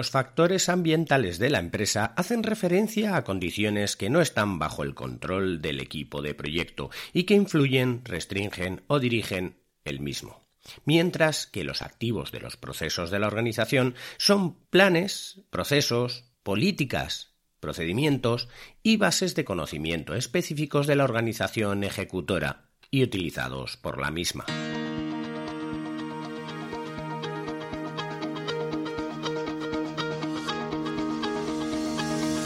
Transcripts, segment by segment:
Los factores ambientales de la empresa hacen referencia a condiciones que no están bajo el control del equipo de proyecto y que influyen, restringen o dirigen el mismo. Mientras que los activos de los procesos de la organización son planes, procesos, políticas, procedimientos y bases de conocimiento específicos de la organización ejecutora y utilizados por la misma.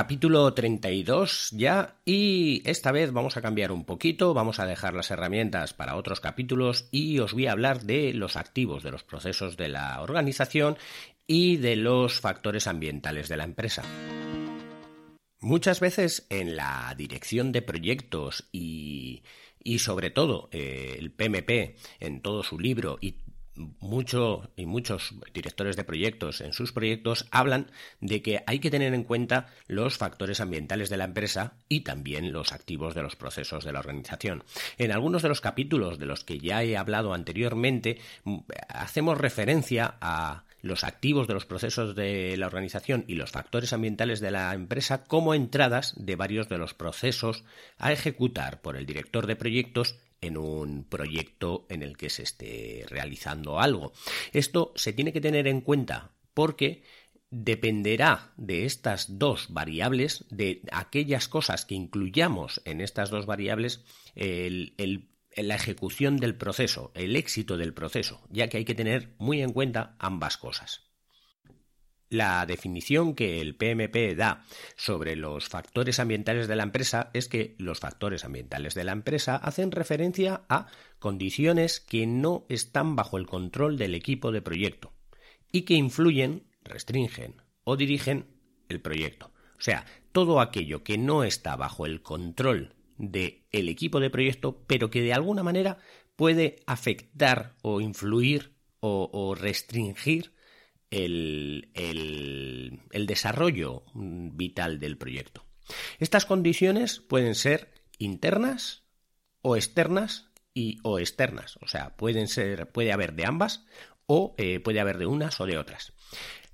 Capítulo 32 ya y esta vez vamos a cambiar un poquito, vamos a dejar las herramientas para otros capítulos y os voy a hablar de los activos de los procesos de la organización y de los factores ambientales de la empresa. Muchas veces en la dirección de proyectos y, y sobre todo eh, el PMP en todo su libro y mucho y muchos directores de proyectos en sus proyectos hablan de que hay que tener en cuenta los factores ambientales de la empresa y también los activos de los procesos de la organización. En algunos de los capítulos de los que ya he hablado anteriormente mm, hacemos referencia a los activos de los procesos de la organización y los factores ambientales de la empresa como entradas de varios de los procesos a ejecutar por el director de proyectos en un proyecto en el que se esté realizando algo. Esto se tiene que tener en cuenta porque dependerá de estas dos variables, de aquellas cosas que incluyamos en estas dos variables, la ejecución del proceso, el éxito del proceso, ya que hay que tener muy en cuenta ambas cosas. La definición que el PMP da sobre los factores ambientales de la empresa es que los factores ambientales de la empresa hacen referencia a condiciones que no están bajo el control del equipo de proyecto y que influyen, restringen o dirigen el proyecto. O sea, todo aquello que no está bajo el control del equipo de proyecto, pero que de alguna manera puede afectar o influir o, o restringir el, el, desarrollo vital del proyecto. Estas condiciones pueden ser internas o externas y o externas, o sea, pueden ser, puede haber de ambas o eh, puede haber de unas o de otras.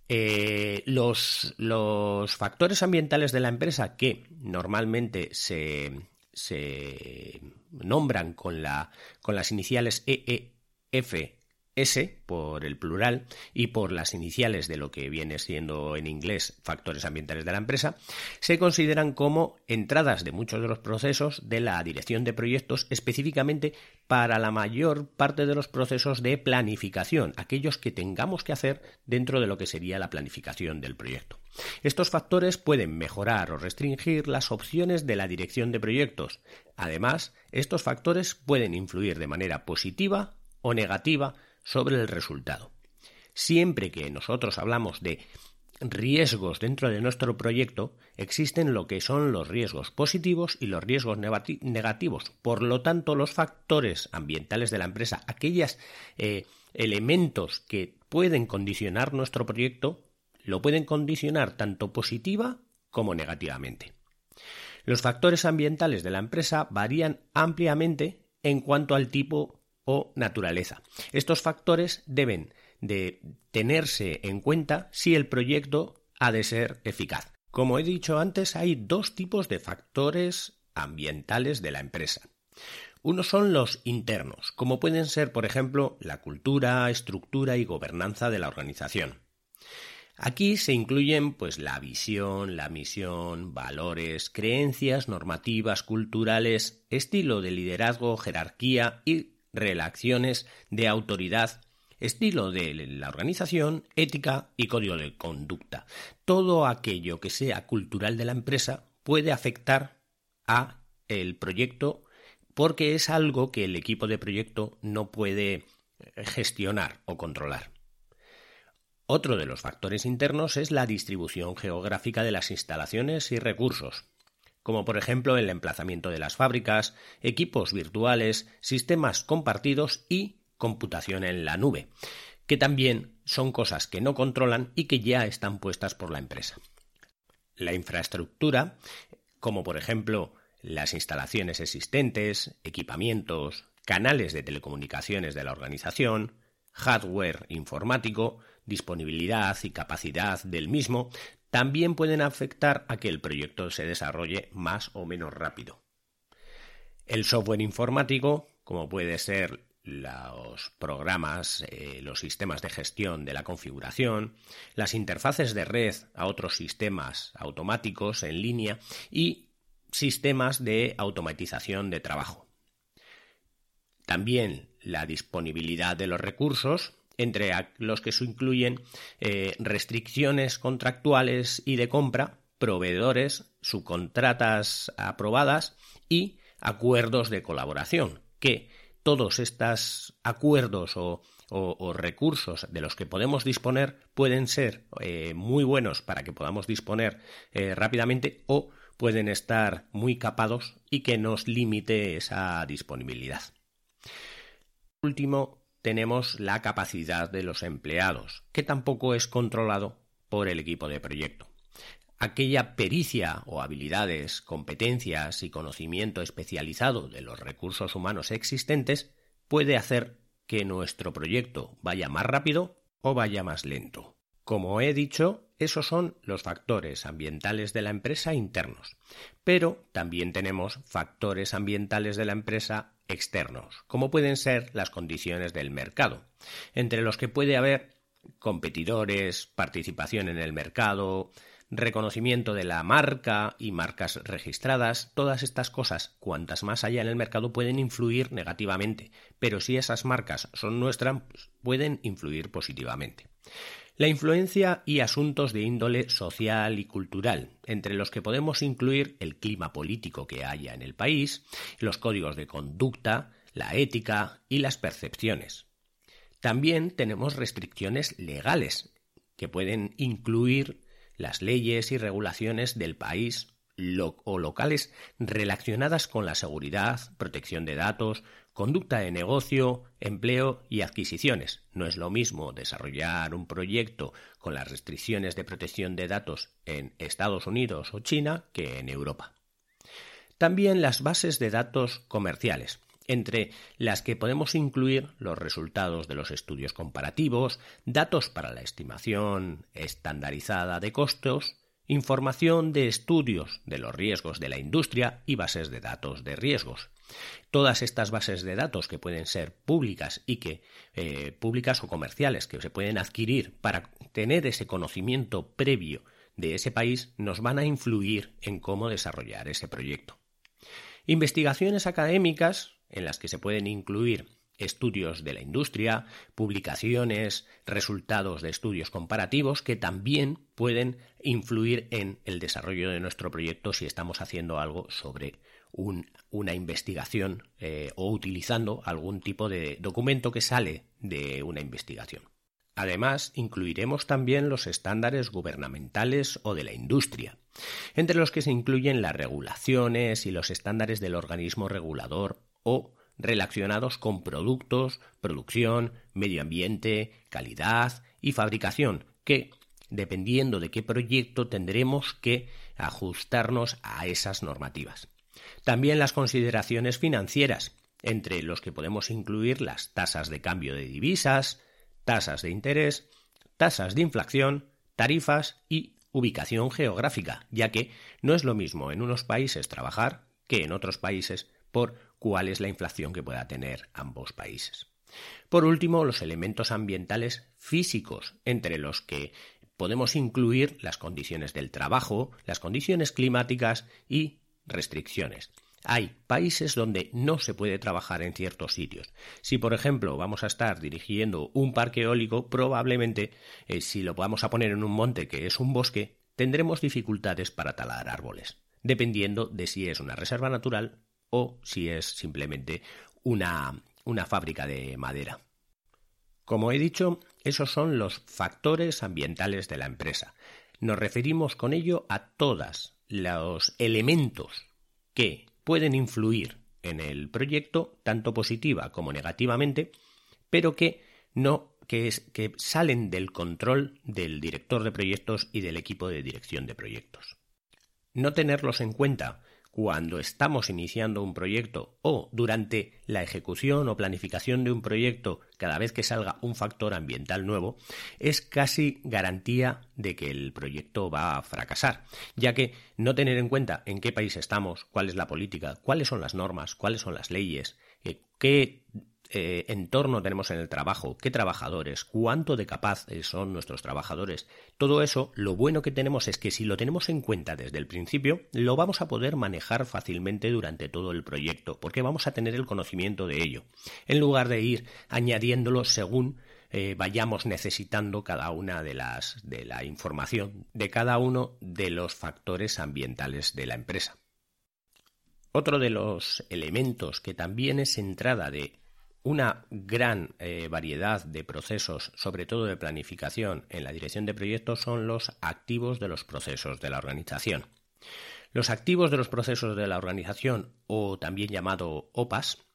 Eh, los, los, factores ambientales de la empresa que normalmente se, se nombran con, la, con las iniciales EEF S por el plural y por las iniciales de lo que viene siendo en inglés factores ambientales de la empresa, se consideran como entradas de muchos de los procesos de la dirección de proyectos específicamente para la mayor parte de los procesos de planificación, aquellos que tengamos que hacer dentro de lo que sería la planificación del proyecto. Estos factores pueden mejorar o restringir las opciones de la dirección de proyectos. Además, estos factores pueden influir de manera positiva o negativa sobre el resultado. Siempre que nosotros hablamos de riesgos dentro de nuestro proyecto, existen lo que son los riesgos positivos y los riesgos negativos. Por lo tanto, los factores ambientales de la empresa, aquellos eh, elementos que pueden condicionar nuestro proyecto, lo pueden condicionar tanto positiva como negativamente. Los factores ambientales de la empresa varían ampliamente en cuanto al tipo o naturaleza. Estos factores deben de tenerse en cuenta si el proyecto ha de ser eficaz. Como he dicho antes, hay dos tipos de factores ambientales de la empresa. Uno son los internos, como pueden ser, por ejemplo, la cultura, estructura y gobernanza de la organización. Aquí se incluyen pues la visión, la misión, valores, creencias, normativas, culturales, estilo de liderazgo, jerarquía y relaciones de autoridad, estilo de la organización, ética y código de conducta. Todo aquello que sea cultural de la empresa puede afectar a el proyecto porque es algo que el equipo de proyecto no puede gestionar o controlar. Otro de los factores internos es la distribución geográfica de las instalaciones y recursos, como por ejemplo el emplazamiento de las fábricas, equipos virtuales, sistemas compartidos y computación en la nube, que también son cosas que no controlan y que ya están puestas por la empresa. La infraestructura, como por ejemplo las instalaciones existentes, equipamientos, canales de telecomunicaciones de la organización, hardware informático, disponibilidad y capacidad del mismo, también pueden afectar a que el proyecto se desarrolle más o menos rápido. El software informático, como puede ser los programas, eh, los sistemas de gestión de la configuración, las interfaces de red a otros sistemas automáticos en línea y sistemas de automatización de trabajo. También la disponibilidad de los recursos, entre los que se incluyen eh, restricciones contractuales y de compra, proveedores, subcontratas aprobadas y acuerdos de colaboración, que todos estos acuerdos o, recursos de los que podemos disponer pueden ser eh, muy buenos para que podamos disponer eh, rápidamente o pueden estar muy capados y que nos limite esa disponibilidad. último, tenemos la capacidad de los empleados, que tampoco es controlado por el equipo de proyecto. Aquella pericia o habilidades, competencias y conocimiento especializado de los recursos humanos existentes puede hacer que nuestro proyecto vaya más rápido o vaya más lento. Como he dicho, esos son los factores ambientales de la empresa internos, pero también tenemos factores ambientales de la empresa externos, como pueden ser las condiciones del mercado, entre los que puede haber competidores, participación en el mercado, reconocimiento de la marca y marcas registradas, todas estas cosas, cuantas más haya en el mercado, pueden influir negativamente, pero si esas marcas son nuestras, pueden influir positivamente. La influencia y asuntos de índole social y cultural, entre los que podemos incluir el clima político que haya en el país, los códigos de conducta, la ética y las percepciones. También tenemos restricciones legales, que pueden incluir las leyes y regulaciones del país o locales relacionadas con la seguridad, protección de datos, conducta de negocio, empleo y adquisiciones. No es lo mismo desarrollar un proyecto con las restricciones de protección de datos en Estados Unidos o China que en Europa. También las bases de datos comerciales, entre las que podemos incluir los resultados de los estudios comparativos, datos para la estimación estandarizada de costos, información de estudios de los riesgos de la industria y bases de datos de riesgos. Todas estas bases de datos que pueden ser públicas y que eh, públicas o comerciales que se pueden adquirir para tener ese conocimiento previo de ese país nos van a influir en cómo desarrollar ese proyecto. Investigaciones académicas en las que se pueden incluir estudios de la industria, publicaciones, resultados de estudios comparativos que también pueden influir en el desarrollo de nuestro proyecto si estamos haciendo algo sobre una investigación eh, o utilizando algún tipo de documento que sale de una investigación. Además, incluiremos también los estándares gubernamentales o de la industria, entre los que se incluyen las regulaciones y los estándares del organismo regulador o relacionados con productos, producción, medio ambiente, calidad y fabricación, que, dependiendo de qué proyecto, tendremos que ajustarnos a esas normativas. También las consideraciones financieras, entre los que podemos incluir las tasas de cambio de divisas, tasas de interés, tasas de inflación, tarifas y ubicación geográfica, ya que no es lo mismo en unos países trabajar que en otros países por cuál es la inflación que pueda tener ambos países. Por último, los elementos ambientales físicos, entre los que podemos incluir las condiciones del trabajo, las condiciones climáticas y restricciones. Hay países donde no se puede trabajar en ciertos sitios. Si, por ejemplo, vamos a estar dirigiendo un parque eólico, probablemente, eh, si lo vamos a poner en un monte que es un bosque, tendremos dificultades para talar árboles, dependiendo de si es una reserva natural o si es simplemente una, una fábrica de madera. Como he dicho, esos son los factores ambientales de la empresa. Nos referimos con ello a todos los elementos que pueden influir en el proyecto, tanto positiva como negativamente, pero que no que, que salen del control del director de proyectos y del equipo de dirección de proyectos. No tenerlos en cuenta cuando estamos iniciando un proyecto o durante la ejecución o planificación de un proyecto cada vez que salga un factor ambiental nuevo, es casi garantía de que el proyecto va a fracasar, ya que no tener en cuenta en qué país estamos, cuál es la política, cuáles son las normas, cuáles son las leyes, eh, qué eh, entorno tenemos en el trabajo, qué trabajadores, cuánto de capaces son nuestros trabajadores. Todo eso, lo bueno que tenemos es que si lo tenemos en cuenta desde el principio, lo vamos a poder manejar fácilmente durante todo el proyecto, porque vamos a tener el conocimiento de ello, en lugar de ir añadiéndolo según eh, vayamos necesitando cada una de las de la información de cada uno de los factores ambientales de la empresa. Otro de los elementos que también es entrada de una gran eh, variedad de procesos, sobre todo de planificación en la dirección de proyectos, son los activos de los procesos de la organización. Los activos de los procesos de la organización, o también llamado OPAS,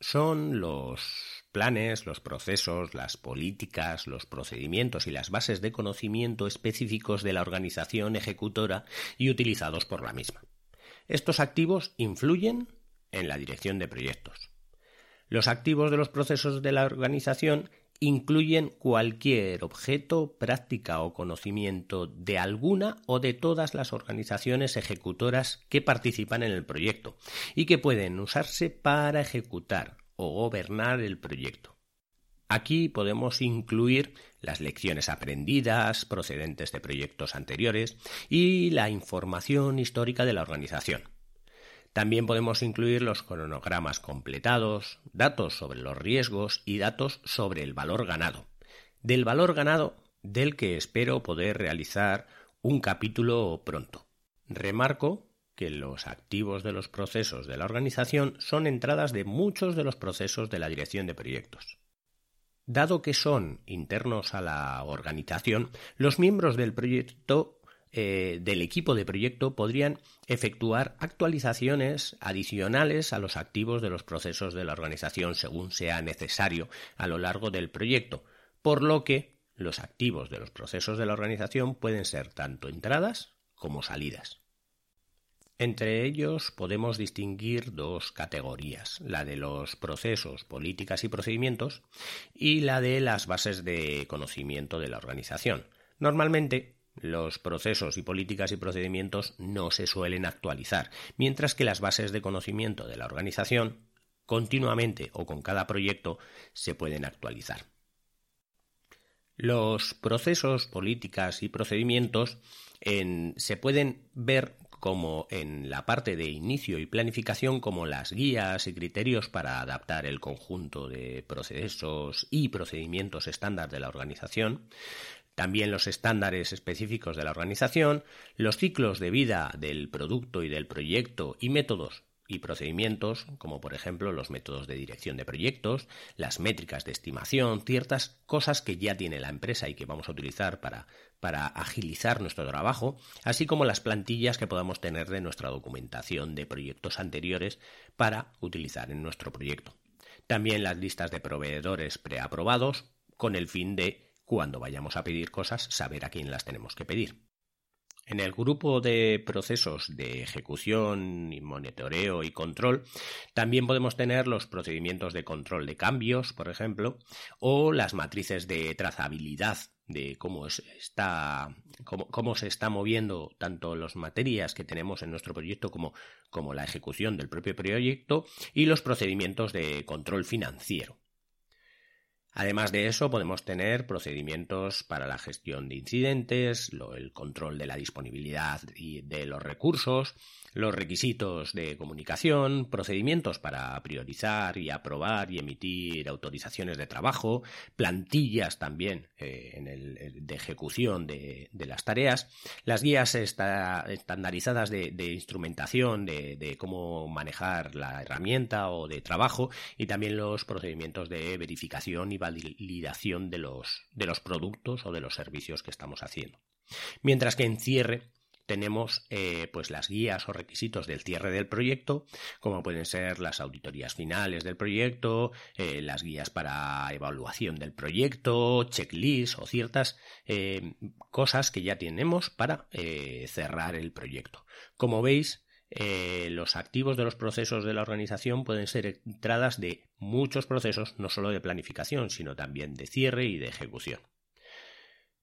son los planes, los procesos, las políticas, los procedimientos y las bases de conocimiento específicos de la organización ejecutora y utilizados por la misma. Estos activos influyen en la dirección de proyectos. Los activos de los procesos de la organización incluyen cualquier objeto, práctica o conocimiento de alguna o de todas las organizaciones ejecutoras que participan en el proyecto y que pueden usarse para ejecutar o gobernar el proyecto. Aquí podemos incluir las lecciones aprendidas procedentes de proyectos anteriores y la información histórica de la organización. También podemos incluir los cronogramas completados, datos sobre los riesgos y datos sobre el valor ganado. Del valor ganado del que espero poder realizar un capítulo pronto. Remarco que los activos de los procesos de la organización son entradas de muchos de los procesos de la dirección de proyectos. Dado que son internos a la organización, los miembros del proyecto eh, del equipo de proyecto podrían efectuar actualizaciones adicionales a los activos de los procesos de la organización según sea necesario a lo largo del proyecto, por lo que los activos de los procesos de la organización pueden ser tanto entradas como salidas. Entre ellos podemos distinguir dos categorías, la de los procesos, políticas y procedimientos y la de las bases de conocimiento de la organización. Normalmente los procesos y políticas y procedimientos no se suelen actualizar, mientras que las bases de conocimiento de la organización continuamente o con cada proyecto se pueden actualizar. Los procesos, políticas y procedimientos se pueden ver como en la parte de inicio y planificación como las guías y criterios para adaptar el conjunto de procesos y procedimientos estándar de la organización, también los estándares específicos de la organización, los ciclos de vida del producto y del proyecto y métodos y procedimientos, como por ejemplo los métodos de dirección de proyectos, las métricas de estimación, ciertas cosas que ya tiene la empresa y que vamos a utilizar para, para agilizar nuestro trabajo, así como las plantillas que podamos tener de nuestra documentación de proyectos anteriores para utilizar en nuestro proyecto. También las listas de proveedores preaprobados con el fin de cuando vayamos a pedir cosas, saber a quién las tenemos que pedir. En el grupo de procesos de ejecución y monitoreo y control también podemos tener los procedimientos de control de cambios, por ejemplo, o las matrices de trazabilidad de cómo, está, cómo, se está moviendo tanto las materias que tenemos en nuestro proyecto como, como la ejecución del propio proyecto y los procedimientos de control financiero. Además de eso, podemos tener procedimientos para la gestión de incidentes, el control de la disponibilidad y de los recursos, los requisitos de comunicación, procedimientos para priorizar y aprobar y emitir autorizaciones de trabajo, plantillas también eh, en el, de ejecución de, las tareas, las guías estandarizadas de, instrumentación, de, cómo manejar la herramienta o de trabajo y también los procedimientos de verificación y validación de los, de los productos o de los servicios que estamos haciendo. Mientras que en cierre tenemos eh, pues las guías o requisitos del cierre del proyecto, como pueden ser las auditorías finales del proyecto, eh, las guías para evaluación del proyecto, checklists o ciertas eh, cosas que ya tenemos para cerrar el proyecto. Como veis, los activos de los procesos de la organización pueden ser entradas de muchos procesos, no solo de planificación, sino también de cierre y de ejecución.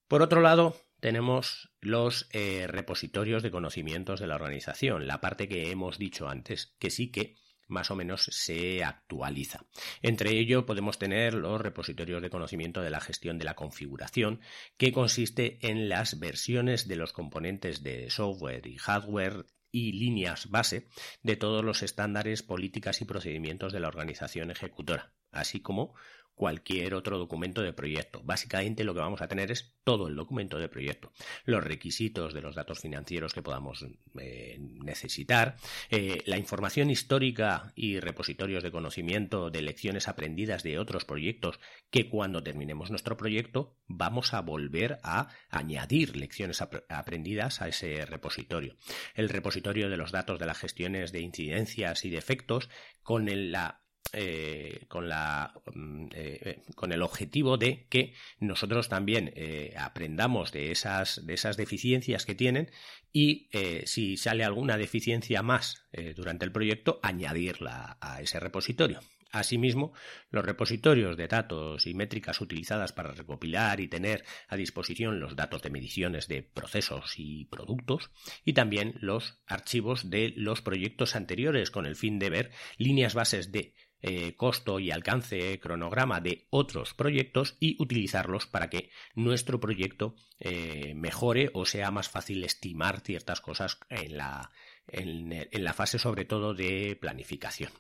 Por otro lado, tenemos los eh, repositorios de conocimientos de la organización, la parte que hemos dicho antes, que sí que más o menos se actualiza. Entre ello podemos tener los repositorios de conocimiento de la gestión de la configuración, que consiste en las versiones de los componentes de software y hardware y líneas base de todos los estándares, políticas y procedimientos de la organización ejecutora, así como cualquier otro documento de proyecto. Básicamente lo que vamos a tener es todo el documento de proyecto, los requisitos de los datos financieros que podamos eh, necesitar, eh, la información histórica y repositorios de conocimiento de lecciones aprendidas de otros proyectos que cuando terminemos nuestro proyecto vamos a volver a añadir lecciones aprendidas a ese repositorio. El repositorio de los datos de las gestiones de incidencias y defectos con la eh, con, la, mm, eh, eh, con el objetivo de que nosotros también aprendamos de esas, de esas deficiencias que tienen y si sale alguna deficiencia más durante el proyecto, añadirla a ese repositorio. Asimismo, los repositorios de datos y métricas utilizadas para recopilar y tener a disposición los datos de mediciones de procesos y productos y también los archivos de los proyectos anteriores con el fin de ver líneas bases de eh, costo y alcance cronograma de otros proyectos y utilizarlos para que nuestro proyecto eh, mejore o sea más fácil estimar ciertas cosas en la, en la fase sobre todo de planificación.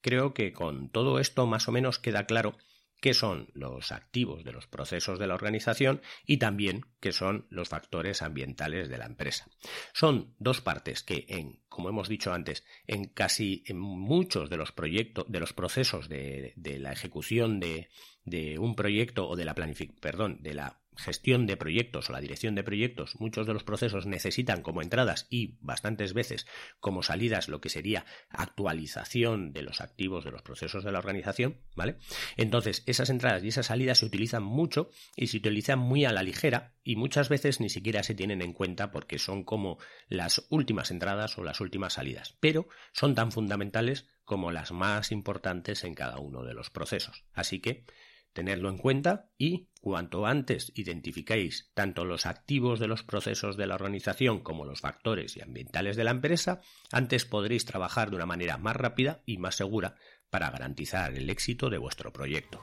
Creo que con todo esto más o menos queda claro qué son los activos de los procesos de la organización y también qué son los factores ambientales de la empresa. Son dos partes que en, como hemos dicho antes, en casi en muchos de los proyectos, de los procesos de, de la ejecución de, de, un proyecto o de la planificación, perdón, de la gestión de proyectos o la dirección de proyectos, muchos de los procesos necesitan como entradas y bastantes veces como salidas lo que sería actualización de los activos de los procesos de la organización, ¿vale? Entonces, esas entradas y esas salidas se utilizan mucho y se utilizan muy a la ligera y muchas veces ni siquiera se tienen en cuenta porque son como las últimas entradas o las últimas salidas, pero son tan fundamentales como las más importantes en cada uno de los procesos. Así que Tenedlo en cuenta y cuanto antes identifiquéis tanto los activos de los procesos de la organización como los factores y ambientales de la empresa, antes podréis trabajar de una manera más rápida y más segura para garantizar el éxito de vuestro proyecto.